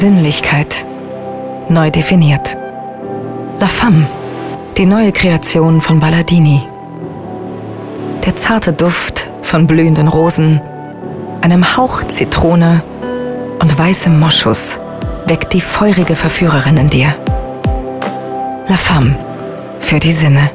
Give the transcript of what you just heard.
Sinnlichkeit. Neu definiert. La Femme, die neue Kreation von Balladini. Der zarte Duft von blühenden Rosen, einem Hauch Zitrone und weißem Moschus weckt die feurige Verführerin in dir. La Femme für die Sinne.